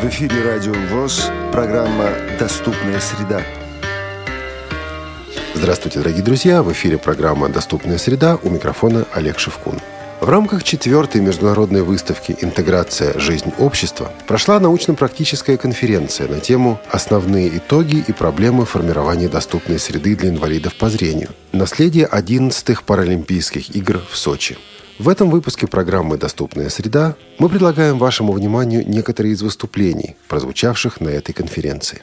В эфире Радио ВОЗ, программа «Доступная среда». Здравствуйте, дорогие друзья! В эфире программа «Доступная среда» у микрофона Олег Шевкун. В рамках четвертой международной выставки «Интеграция. Жизнь общества» прошла научно-практическая конференция на тему «Основные итоги и проблемы формирования доступной среды для инвалидов по зрению. Наследие 11-х Паралимпийских игр в Сочи». В этом выпуске программы «Доступная среда» мы предлагаем вашему вниманию некоторые из выступлений, прозвучавших на этой конференции.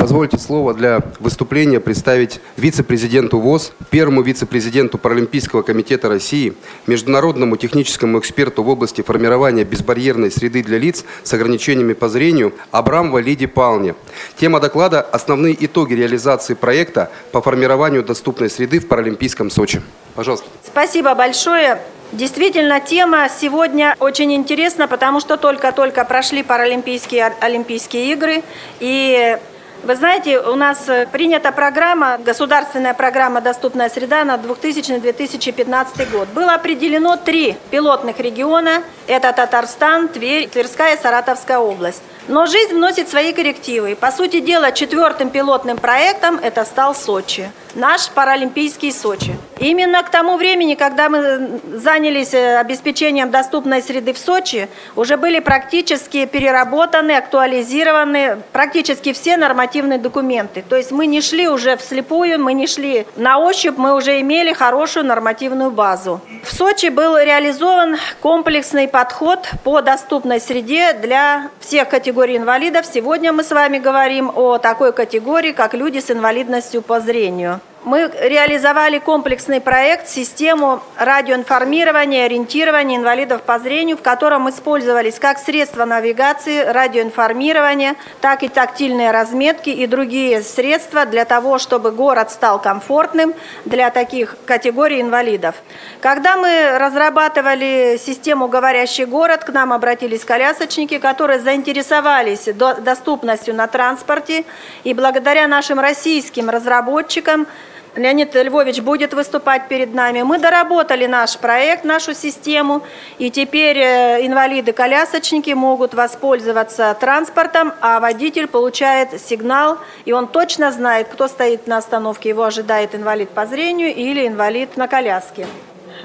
Позвольте слово для выступления представить вице-президенту ВОЗ, первому вице-президенту Паралимпийского комитета России, международному техническому эксперту в области формирования безбарьерной среды для лиц с ограничениями по зрению Абрамова Лиди Палне. Тема доклада – основные итоги реализации проекта по формированию доступной среды в Паралимпийском Сочи. Пожалуйста. Спасибо большое. Действительно, тема сегодня очень интересна, потому что только-только прошли Паралимпийские Олимпийские игры, и вы знаете, у нас э, принята программа, государственная программа «Доступная среда» на 2000-2015 год. Было определено три пилотных региона. Это Татарстан, Тверь, Тверская и Саратовская область. Но жизнь вносит свои коррективы. По сути дела, четвертым пилотным проектом это стал Сочи наш паралимпийский Сочи. Именно к тому времени, когда мы занялись э, обеспечением доступной среды в Сочи, уже были практически переработаны, актуализированы практически все нормативные документы. То есть мы не шли уже вслепую, мы не шли на ощупь, мы уже имели хорошую нормативную базу. В Сочи был реализован комплексный подход по доступной среде для всех категорий инвалидов. Сегодня мы с вами говорим о такой категории, как люди с инвалидностью по зрению. Мы реализовали комплексный проект «Систему радиоинформирования и ориентирования инвалидов по зрению», в котором использовались как средства навигации, радиоинформирования, так и тактильные разметки и другие средства для того, чтобы город стал комфортным для таких категорий инвалидов. Когда мы разрабатывали систему «Говорящий город», к нам обратились колясочники, которые заинтересовались доступностью на транспорте, и благодаря нашим российским разработчикам – Леонид Львович будет выступать перед нами. Мы доработали наш проект, нашу систему, и теперь э, инвалиды-колясочники могут воспользоваться транспортом, а водитель получает сигнал, и он точно знает, кто стоит на остановке, его ожидает инвалид по зрению или инвалид на коляске.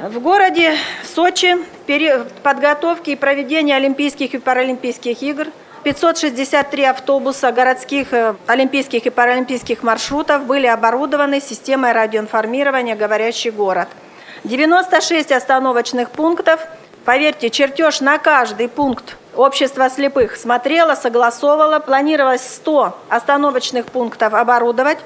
В городе Сочи подготовки и проведения Олимпийских и Паралимпийских игр – 563 автобуса городских, э, олимпийских и паралимпийских маршрутов были оборудованы системой радиоинформирования «Говорящий город». 96 остановочных пунктов, поверьте, чертеж на каждый пункт Общество слепых смотрело, согласовало, планировалось 100 остановочных пунктов оборудовать.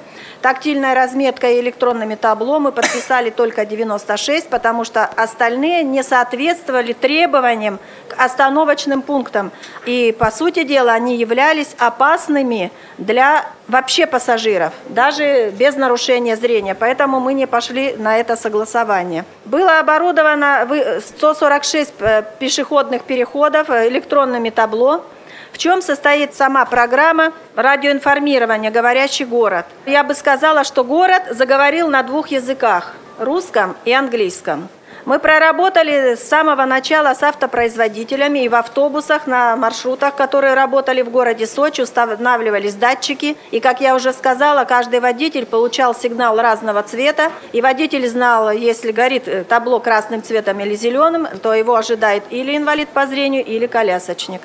Тактильная разметка и электронными табло мы подписали только 96, потому что остальные не соответствовали требованиям к остановочным пунктам. И, по сути дела, они являлись опасными для вообще пассажиров, даже без нарушения зрения. Поэтому мы не пошли на это согласование. Было оборудовано 146 э, пешеходных переходов, электронных электронными табло, в чем состоит сама программа радиоинформирования «Говорящий город». Я бы сказала, что город заговорил на двух языках – русском и английском. Мы проработали с самого начала с автопроизводителями и в автобусах на маршрутах, которые работали в городе Сочи, устанавливались датчики. И, как я уже сказала, каждый водитель получал сигнал разного цвета. И водитель знал, если горит э, табло красным цветом или зеленым, то его ожидает или инвалид по зрению, или колясочник.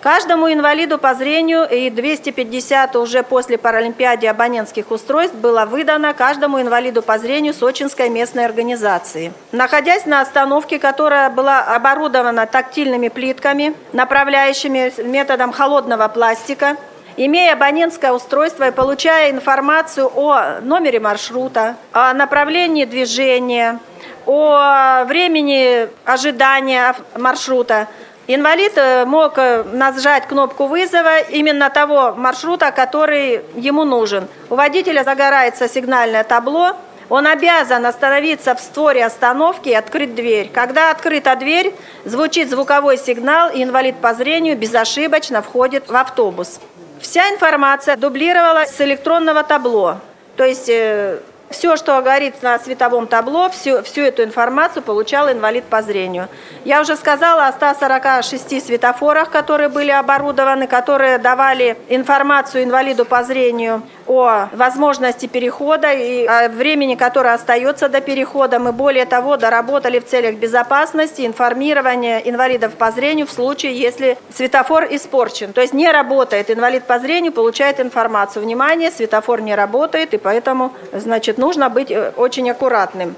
Каждому инвалиду по зрению и 250 уже после Паралимпиады абонентских устройств было выдано каждому инвалиду по зрению Сочинской местной организации. Находясь на остановке, которая была оборудована тактильными плитками, направляющими методом холодного пластика, имея абонентское устройство и получая информацию о номере маршрута, о направлении движения, о времени ожидания маршрута, Инвалид э, мог э, нажать кнопку вызова именно того маршрута, который ему нужен. У водителя загорается сигнальное табло, он обязан остановиться в створе остановки и открыть дверь. Когда открыта дверь, звучит звуковой сигнал, и инвалид по зрению безошибочно входит в автобус. Вся информация дублировалась с электронного табло. То есть э, все, что говорит на световом табло, всю, всю эту информацию получал инвалид по зрению. Я уже сказала о 146 светофорах, которые были оборудованы, которые давали информацию инвалиду по зрению о возможности перехода и о времени, которое остается до перехода. Мы более того доработали в целях безопасности информирования инвалидов по зрению в случае, если светофор испорчен. То есть не работает, инвалид по зрению получает информацию. Внимание, светофор не работает, и поэтому значит, нужно быть э, очень аккуратным.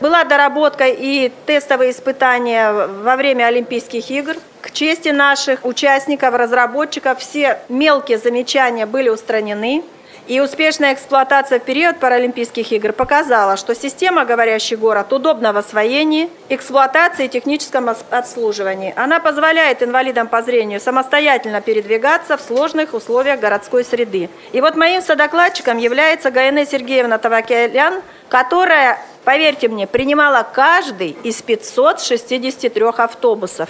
Была доработка и тестовые испытания во время Олимпийских игр. К чести наших участников, разработчиков, все мелкие замечания были устранены. И успешная эксплуатация в период Паралимпийских игр показала, что система «Говорящий город» удобна в освоении, эксплуатации и техническом обслуживании. Она позволяет инвалидам по зрению самостоятельно передвигаться в сложных условиях городской среды. И вот моим содокладчиком является Гаине Сергеевна Тавакелян, которая, поверьте мне, принимала каждый из 563 автобусов.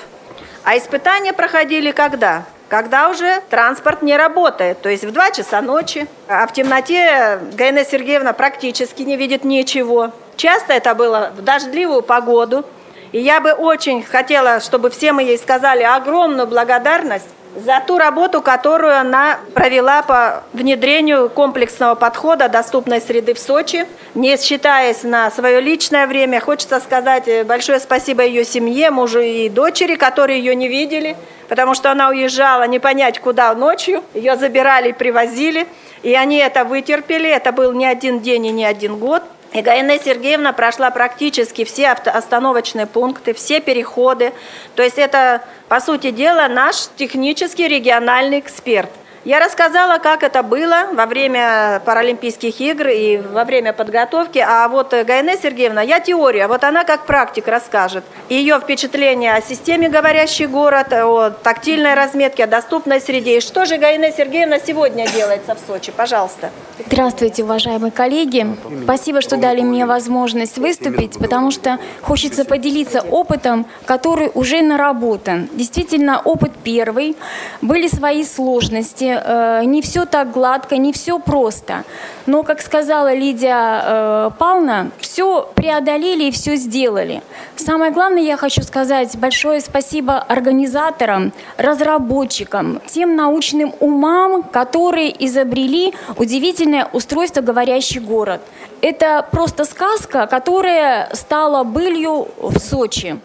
А испытания проходили когда? Когда уже транспорт не работает, то есть в 2 часа ночи, а в темноте Гаина Сергеевна практически не видит ничего. Часто это было в дождливую погоду, и я бы очень хотела, чтобы все мы ей сказали огромную благодарность за ту работу, которую она провела по внедрению комплексного подхода доступной среды в Сочи, не считаясь на свое личное время. Хочется сказать большое спасибо ее семье, мужу и дочери, которые ее не видели, потому что она уезжала не понять куда ночью, ее забирали привозили, и они это вытерпели, это был не один день и не один год. И Гаина Сергеевна прошла практически все остановочные пункты, все переходы. То есть это, по сути дела, наш технический региональный эксперт. Я рассказала, как это было во время Паралимпийских игр и во время подготовки. А вот Гайне Сергеевна, я теория, вот она как практик расскажет. Ее впечатление о системе «Говорящий город», о тактильной разметке, о доступной среде. И что же Гайне Сергеевна сегодня делается в Сочи? Пожалуйста. Здравствуйте, уважаемые коллеги. Спасибо, что дали мне возможность выступить, потому что хочется поделиться опытом, который уже наработан. Действительно, опыт первый. Были свои сложности, э, не все так гладко, не все просто. Но, как сказала Лидия э, Павловна, все преодолели и все сделали. Самое главное, я хочу сказать большое спасибо организаторам, разработчикам, тем научным умам, которые изобрели удивительное устройство «Говорящий город». Это просто сказка, которая стала былью в Сочи.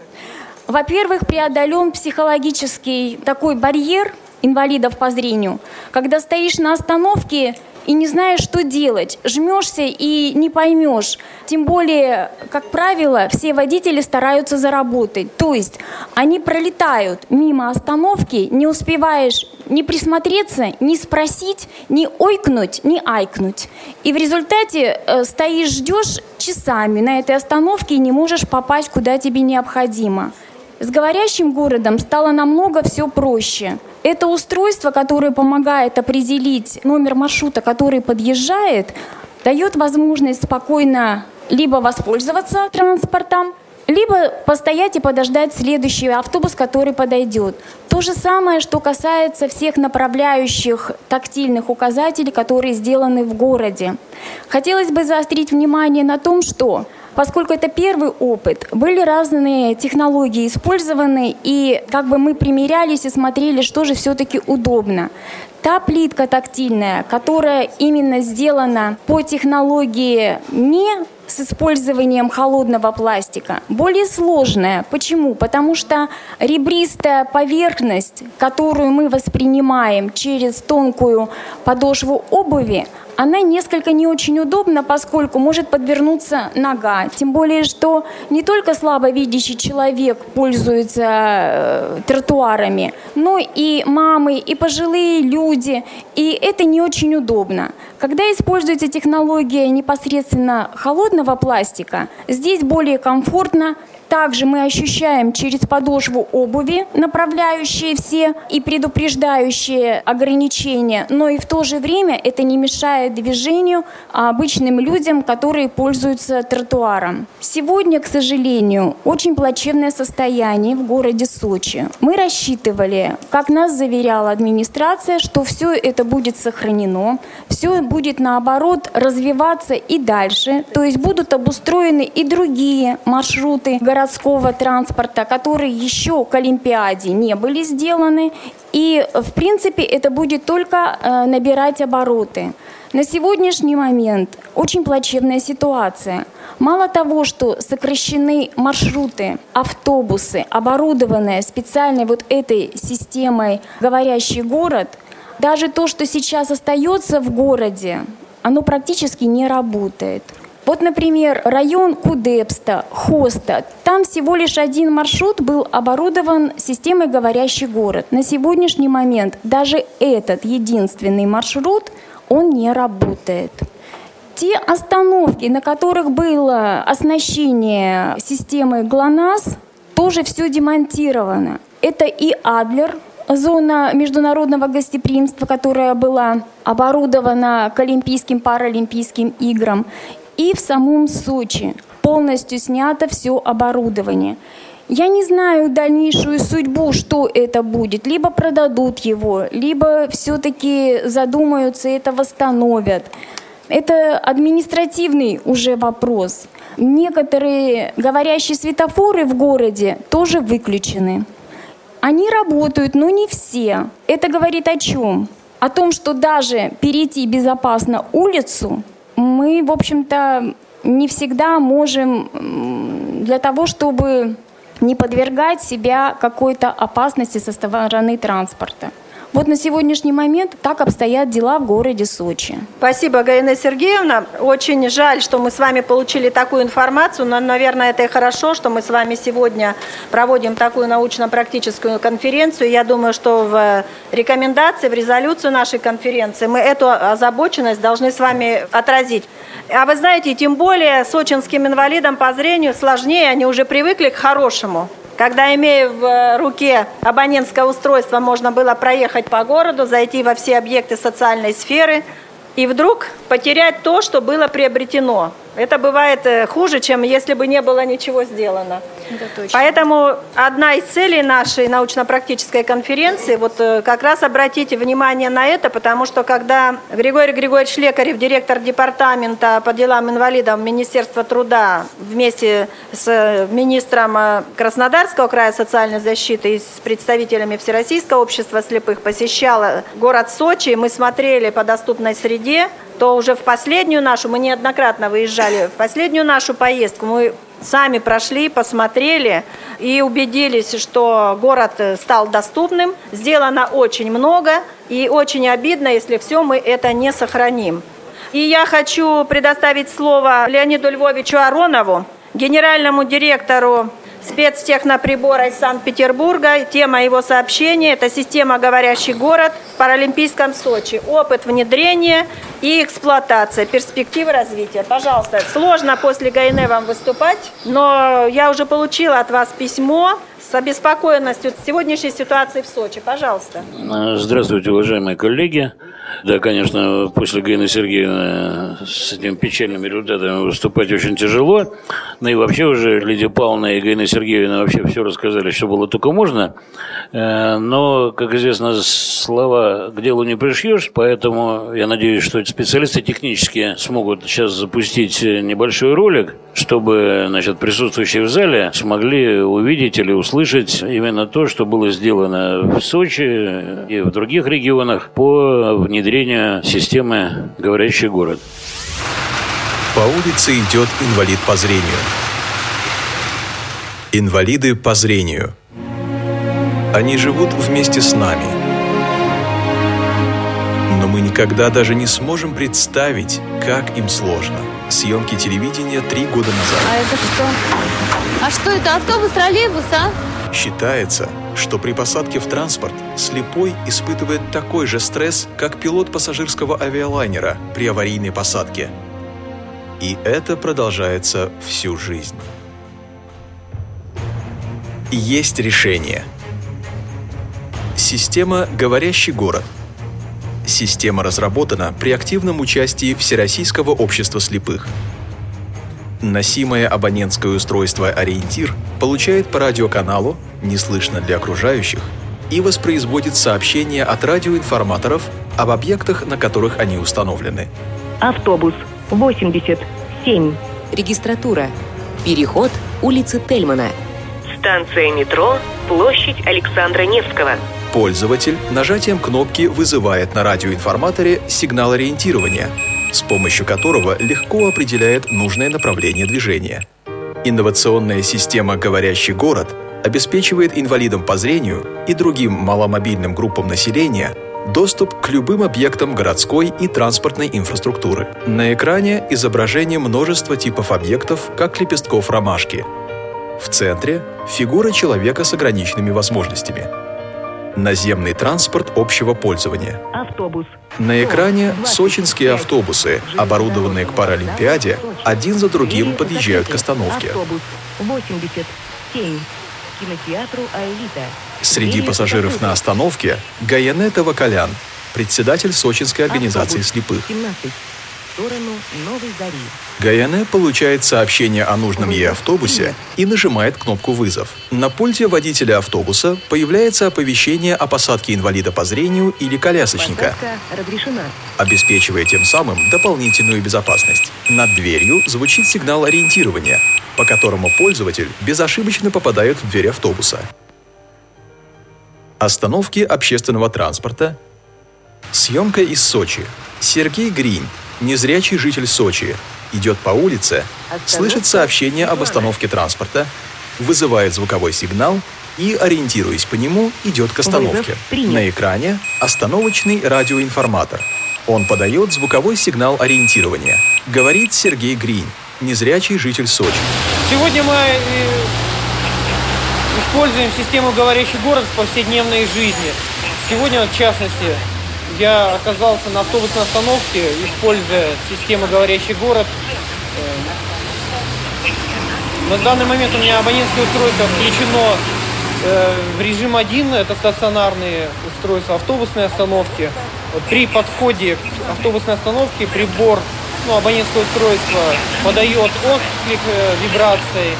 Во-первых, преодолен психологический такой барьер – инвалидов по зрению, когда стоишь на остановке и не знаешь, что делать. Жмешься и не поймешь. Тем более, как правило, все водители стараются заработать. То есть они пролетают мимо остановки, не успеваешь ни присмотреться, ни спросить, ни ойкнуть, ни айкнуть. И в результате э, стоишь, ждешь часами на этой остановке и не можешь попасть, куда тебе необходимо. С говорящим городом стало намного все проще. Это устройство, которое помогает определить номер маршрута, который подъезжает, дает возможность спокойно либо воспользоваться транспортом, либо постоять и подождать следующий автобус, который подойдет. То же самое, что касается всех направляющих тактильных указателей, которые сделаны в городе. Хотелось бы заострить внимание на том, что Поскольку это первый опыт, были разные технологии использованы, и как бы мы примерялись и смотрели, что же все-таки удобно. Та плитка тактильная, которая именно сделана по технологии не с использованием холодного пластика более сложная. Почему? Потому что ребристая поверхность, которую мы воспринимаем через тонкую подошву обуви, она несколько не очень удобна, поскольку может подвернуться нога. Тем более, что не только слабовидящий человек пользуется э, тротуарами, но и мамы, и пожилые люди. И это не очень удобно. Когда используется технология непосредственно холодного пластика, здесь более комфортно, Также мы ощущаем через подошву обуви, направляющие все и предупреждающие ограничения, но и в то же время это не мешает движению обычным людям, которые пользуются тротуаром. Сегодня, к сожалению, очень плачевное состояние в городе Сочи. Мы рассчитывали, как нас заверяла администрация, что все это будет сохранено, все будет наоборот развиваться и дальше, то есть будут обустроены и другие маршруты транспорта, которые еще к Олимпиаде не были сделаны. И, в принципе, это будет только э, набирать обороты. На сегодняшний момент очень плачевная ситуация. Мало того, что сокращены маршруты, автобусы, оборудованные специальной вот этой системой «Говорящий город», даже то, что сейчас остается в городе, оно практически не работает. Вот, например, район Кудепста, Хоста. Там всего лишь один маршрут был оборудован системой «Говорящий город». На сегодняшний момент даже этот единственный маршрут, он не работает. Те остановки, на которых было оснащение системой ГЛОНАСС, тоже все демонтировано. Это и Адлер, зона международного гостеприимства, которая была оборудована к Олимпийским, Паралимпийским играм, и в самом Сочи полностью снято все оборудование. Я не знаю дальнейшую судьбу, что это будет. Либо продадут его, либо все-таки задумаются и это восстановят. Это административный уже вопрос. Некоторые говорящие светофоры в городе тоже выключены. Они работают, но не все. Это говорит о чем? О том, что даже перейти безопасно улицу мы, в общем-то, не всегда можем для того, чтобы не подвергать себя какой-то опасности со стороны транспорта. Вот на сегодняшний момент так обстоят дела в городе Сочи. Спасибо, Гаина Сергеевна. Очень жаль, что мы с вами получили такую информацию, но, наверное, это и хорошо, что мы с вами сегодня проводим такую научно-практическую конференцию. Я думаю, что в рекомендации, в резолюцию нашей конференции мы эту озабоченность должны с вами отразить. А вы знаете, тем более сочинским инвалидам по зрению сложнее, они уже привыкли к хорошему. Когда, имея в руке абонентское устройство, можно было проехать по городу, зайти во все объекты социальной сферы и вдруг потерять то, что было приобретено. Это бывает э, хуже, чем если бы не было ничего сделано. Поэтому одна из целей нашей научно-практической конференции, вот э, как раз обратите внимание на это, потому что когда Григорий Григорьевич Лекарев, директор департамента по делам инвалидов Министерства труда вместе с э, министром Краснодарского края социальной защиты и с представителями Всероссийского общества слепых посещала город Сочи, мы смотрели по доступной среде, то уже в последнюю нашу, мы неоднократно выезжали, в последнюю нашу поездку мы сами прошли, посмотрели и убедились, что город стал доступным. Сделано очень много, и очень обидно, если все мы это не сохраним. И я хочу предоставить слово Леониду Львовичу Аронову, генеральному директору спецтехноприбора из Санкт-Петербурга. Тема его сообщения – это система «Говорящий город» в Паралимпийском Сочи. Опыт внедрения и эксплуатация, перспективы развития. Пожалуйста, сложно после ГАИНЭ вам выступать, но я уже получила от вас письмо с обеспокоенностью сегодняшней ситуации в Сочи. Пожалуйста. Здравствуйте, уважаемые коллеги. Да, конечно, после Галины Сергеевны с этим печальным результатом выступать очень тяжело. Ну и вообще уже Лидия Павловна и Галина Сергеевна вообще все рассказали, что было только можно. Э, но, как известно, слова к делу не пришьешь, поэтому я надеюсь, что специалисты технические смогут сейчас запустить небольшой ролик, чтобы значит, присутствующие в зале смогли увидеть или услышать именно то, что было сделано в Сочи и в других регионах по внедрению системы «Говорящий город». По улице идет инвалид по зрению. Инвалиды по зрению. Они живут вместе с нами. Но мы никогда даже не сможем представить, как им сложно. Съемки телевидения три года назад. А это что? А что это? Автобус, троллейбус, а? Считается, что при посадке в транспорт слепой испытывает такой же стресс, как пилот пассажирского авиалайнера при аварийной посадке. И это продолжается всю жизнь. Есть решение. Система «Говорящий город». Система разработана при активном участии Всероссийского общества слепых. Носимое абонентское устройство «Ориентир» получает по радиоканалу, не слышно для окружающих, и воспроизводит сообщения от радиоинформаторов об объектах, на которых они установлены. Автобус 87. Регистратура. Переход улицы Тельмана. Станция метро, площадь Александра Невского. Пользователь нажатием кнопки вызывает на радиоинформаторе сигнал ориентирования, с помощью которого легко определяет нужное направление движения. Инновационная система «Говорящий город» обеспечивает инвалидам по зрению и другим маломобильным группам населения доступ к любым объектам городской и транспортной инфраструктуры. На экране изображение множества типов объектов, как лепестков ромашки. В центре – фигура человека с ограниченными возможностями. Наземный транспорт общего пользования. Автобус. На экране сочинские автобусы, оборудованные к Паралимпиаде, один за другим подъезжают к остановке. Автобус 87. К кинотеатру «Аэлита». Среди пассажиров на остановке Гаянета Вакалян, председатель сочинской организации слепых. 17. Сторону Новой Зари. Гаяне получает сообщение о нужном ей автобусе и нажимает кнопку «Вызов». На пульте водителя автобуса появляется оповещение о посадке инвалида по зрению или колясочника, обеспечивая тем самым дополнительную безопасность. Над дверью звучит сигнал ориентирования, по которому пользователь безошибочно попадает в дверь автобуса. Остановки общественного транспорта. Съемка из Сочи. Сергей Гринь, незрячий житель Сочи, идет по улице, слышит сообщение об остановке транспорта, вызывает звуковой сигнал и, ориентируясь по нему, идет к остановке. На экране остановочный радиоинформатор. Он подает звуковой сигнал ориентирования. Говорит Сергей Гринь, незрячий житель Сочи. Сегодня мы э, используем систему «Говорящий город» в повседневной жизни. Сегодня, в частности, я оказался на автобусной остановке, используя систему «Говорящий город». Э, На данный момент у меня абонентское устройство включено э, в режим 1, это стационарные устройства автобусной остановки. При подходе к автобусной остановке прибор, ну, абонентское устройство подает отклик э, вибрацией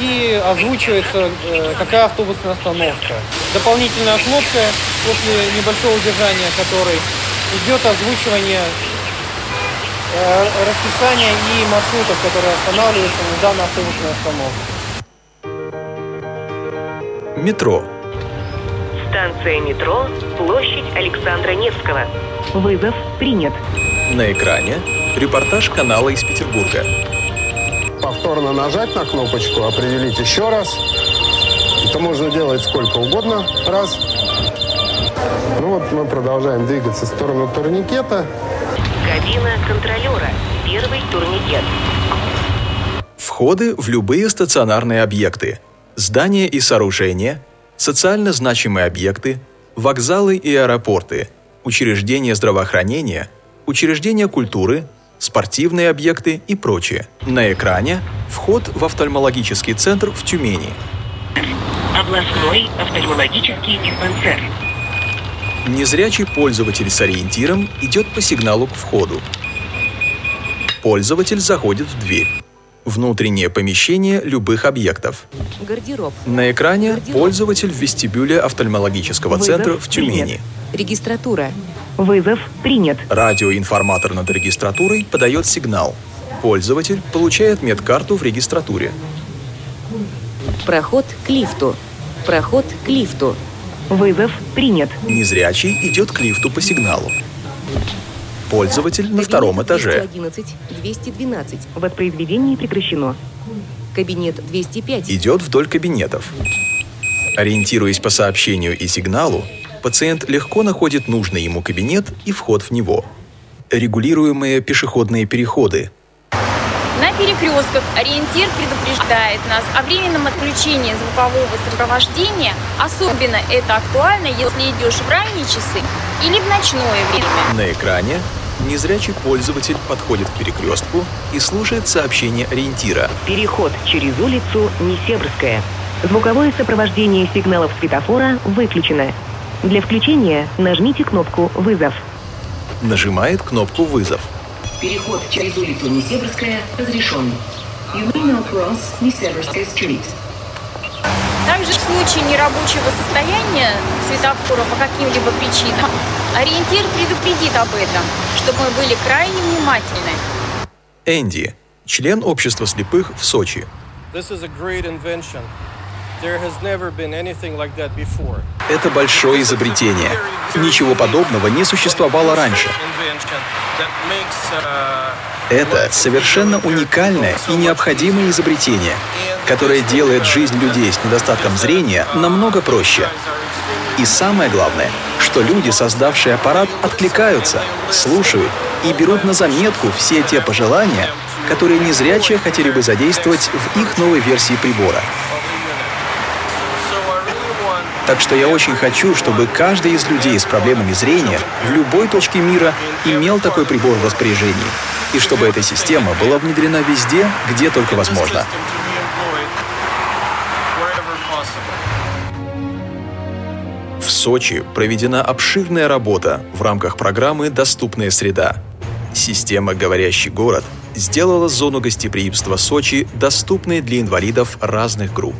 и озвучивается, какая автобусная остановка. Дополнительная кнопка после небольшого удержания которой идет озвучивание э, расписания и маршрутов, которые останавливаются на данной автобусной остановке. Метро. Станция метро, площадь Александра Невского. Вызов принят. На экране репортаж канала из Петербурга. повторно нажать на кнопочку, определить еще раз. Это можно делать сколько угодно раз. Ну вот мы продолжаем двигаться в сторону турникета. Кабина контролера. Первый турникет. Входы в любые стационарные объекты, здания и сооружения, социально значимые объекты, вокзалы и аэропорты, учреждения здравоохранения, учреждения культуры, спортивные объекты и прочее. На экране вход в офтальмологический центр в Тюмени. Областной офтальмологический диспансер. Незрячий пользователь с ориентиром идет по сигналу к входу. Пользователь заходит в дверь. Внутреннее помещение любых объектов. Гардероб. На экране пользователь в вестибюле офтальмологического Вызов центра в Тюмени. Регистратура. Вызов принят. Радиоинформатор над регистратурой подает сигнал. Пользователь получает медкарту в регистратуре. Проход к лифту. Проход к лифту. Вызов принят. Незрячий идет к лифту по сигналу. Пользователь на втором этаже. 211, 212. Воспроизведение прекращено. Кабинет 205. Идет вдоль кабинетов. Ориентируясь по сообщению и сигналу, пациент легко находит нужный ему кабинет и вход в него. Регулируемые пешеходные переходы. На перекрестках ориентир предупреждает нас о временном отключении звукового сопровождения. Особенно это актуально, если идешь в ранние часы или в ночное время. На экране незрячий пользователь подходит к перекрестку и слушает сообщение ориентира. Переход через улицу Несебрская. Звуковое сопровождение сигналов светофора выключено. Для включения нажмите кнопку «Вызов». Нажимает кнопку «Вызов». Переход через улицу Несебрская разрешен. You may now cross Несебрская street. Также в случае нерабочего состояния светофора по каким-либо причинам ориентир предупредит об этом, чтобы мы были крайне внимательны. Энди, член общества слепых в Сочи. This is a great invention. Это большое изобретение. Ничего подобного не существовало раньше. Это совершенно уникальное и необходимое изобретение, которое делает жизнь людей с недостатком зрения намного проще. И самое главное, что люди, создавшие аппарат, откликаются, слушают и берут на заметку все те пожелания, которые незрячие хотели бы задействовать в их новой версии прибора. Так что я очень хочу, чтобы каждый из людей с проблемами зрения в любой точке мира имел такой прибор в и чтобы эта система была внедрена везде, где только возможно. В Сочи проведена обширная работа в рамках программы «Доступная среда». Система «Говорящий город» сделала зону гостеприимства Сочи доступной для инвалидов разных групп.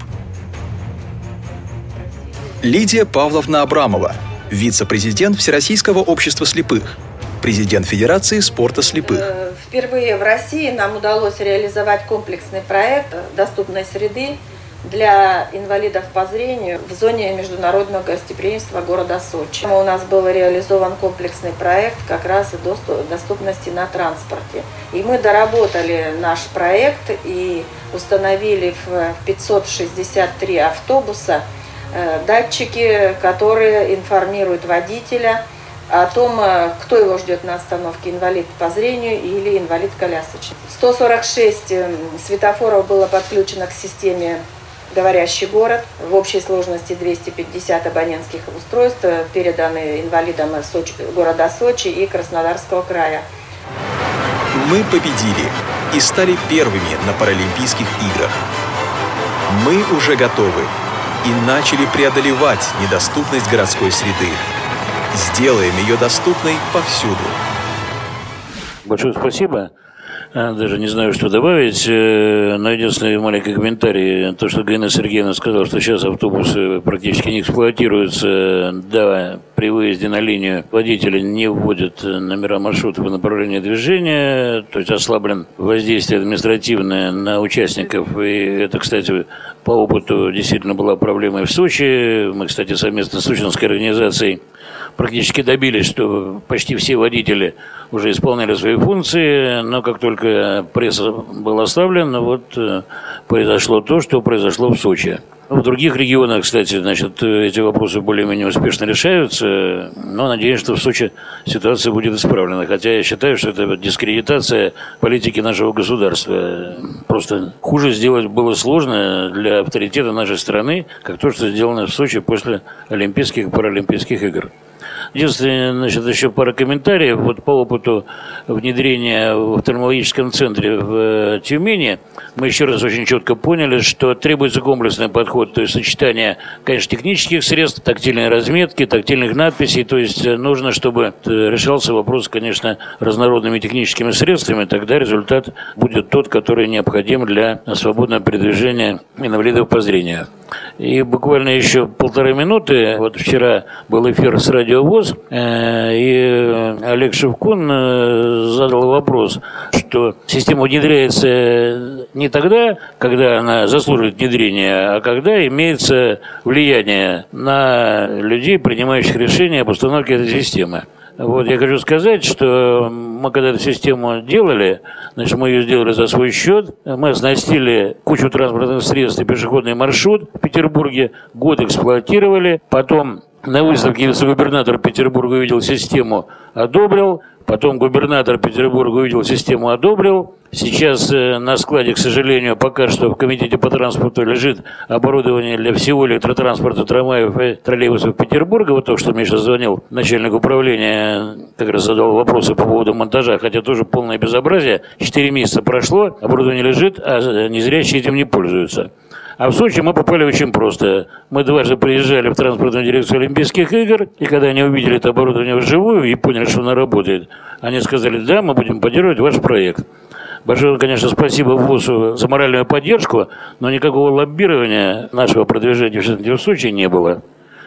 Лидия Павловна Абрамова, вице-президент Всероссийского общества слепых, президент Федерации спорта слепых. Впервые в России нам удалось реализовать комплексный проект доступной среды для инвалидов по зрению в зоне международного гостеприимства города Сочи. У нас был реализован комплексный проект как раз доступ, доступности на транспорте. И мы доработали наш проект и установили в 563 автобуса э, датчики, которые информируют водителя о том, э, кто его ждет на остановке, инвалид по зрению или инвалид-колясочник. 146 светофоров было подключено к системе говорящий город. В общей сложности 250 абонентских устройств э, переданы инвалидам Сочи, города Сочи и Краснодарского края. Мы победили и стали первыми на Паралимпийских играх. Мы уже готовы и начали преодолевать недоступность городской среды. Сделаем ее доступной повсюду. Большое спасибо. А, даже не знаю, что добавить, э, но единственный маленький комментарий, то, что Галина Сергеевна сказала, что сейчас автобусы практически не эксплуатируются, да, при выезде на линию водители не вводят номера маршрутов и направления движения, то есть ослаблен воздействие административное на участников, и это, кстати, по опыту действительно была проблемой в Сочи. Мы, кстати, совместно с Сочинской организацией практически добились, что почти все водители уже исполняли свои функции, но как только пресс был оставлен, вот э, произошло то, что произошло в Сочи. В других регионах, кстати, значит, эти вопросы более-менее успешно решаются, но надеюсь, что в Сочи ситуация будет исправлена. Хотя я считаю, что это дискредитация политики нашего государства. Просто хуже сделать было сложно для авторитета нашей страны, как то, что сделано в Сочи после Олимпийских и Паралимпийских игр. Единственное, значит, еще пара комментариев. Вот по опыту внедрения в офтальмологическом центре в э, Тюмени мы еще раз очень четко поняли, что требуется комплексный подход, то есть сочетание, конечно, технических средств, тактильной разметки, тактильных надписей, то есть э, нужно, чтобы э, решался вопрос, конечно, разнородными техническими средствами, тогда результат будет тот, который необходим для свободного передвижения инвалидов по зрению. И буквально еще полторы минуты. Вот вчера был эфир с Радио ВОЗ, э, и Олег Шевкун э, задал вопрос, что система внедряется не тогда, когда она заслуживает внедрения, а когда имеется влияние на людей, принимающих решения об установке этой системы. Вот я хочу сказать, что мы когда эту систему делали, значит, мы ее сделали за свой счет, мы оснастили кучу транспортных средств и пешеходный маршрут в Петербурге, год эксплуатировали, потом на выставке вице-губернатор Петербурга увидел систему, одобрил, Потом губернатор Петербурга увидел систему, одобрил. Сейчас э, на складе, к сожалению, пока что в Комитете по транспорту лежит оборудование для всего электротранспорта трамваев и троллейбусов Петербурга. Вот то, что сейчас звонил начальник управления, как раз задал вопросы по поводу монтажа, хотя тоже полное безобразие. Четыре месяца прошло, оборудование лежит, а незрячие этим не пользуются. А в Сочи мы попали очень просто. Мы дважды приезжали в транспортную дирекцию Олимпийских игр, и когда они увидели это оборудование вживую и поняли, что оно работает, они сказали, да, мы будем поддерживать ваш проект. Большое, конечно, спасибо ВОЗу за моральную поддержку, но никакого лоббирования нашего продвижения в Сочи не было.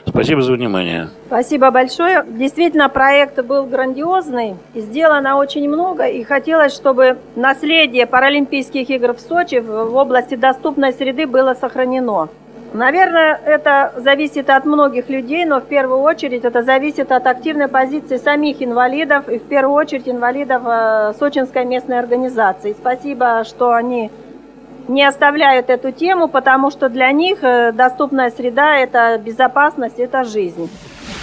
Спасибо за внимание. Спасибо большое. Действительно, проект был грандиозный. Сделано очень много. И хотелось, чтобы наследие Паралимпийских игр в Сочи в области доступной среды было сохранено. Наверное, это зависит от многих людей, но в первую очередь это зависит от активной позиции самих инвалидов и в первую очередь инвалидов э, Сочинской местной организации. Спасибо, что они не оставляют эту тему, потому что для них э, доступная среда – это безопасность, это жизнь.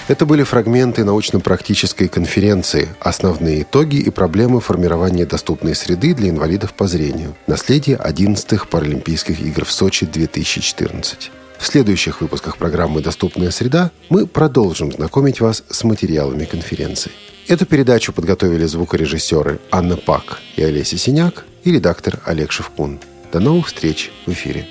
Это были фрагменты научно-практической конференции «Основные итоги и проблемы формирования доступной среды для инвалидов по зрению. Наследие 11-х Паралимпийских игр в Сочи 2014». В следующих выпусках программы «Доступная среда» мы продолжим знакомить вас с материалами конференции. Эту передачу подготовили звукорежиссеры Анна Пак и Олеся Синяк и редактор Олег Шевкун. До новых встреч в эфире.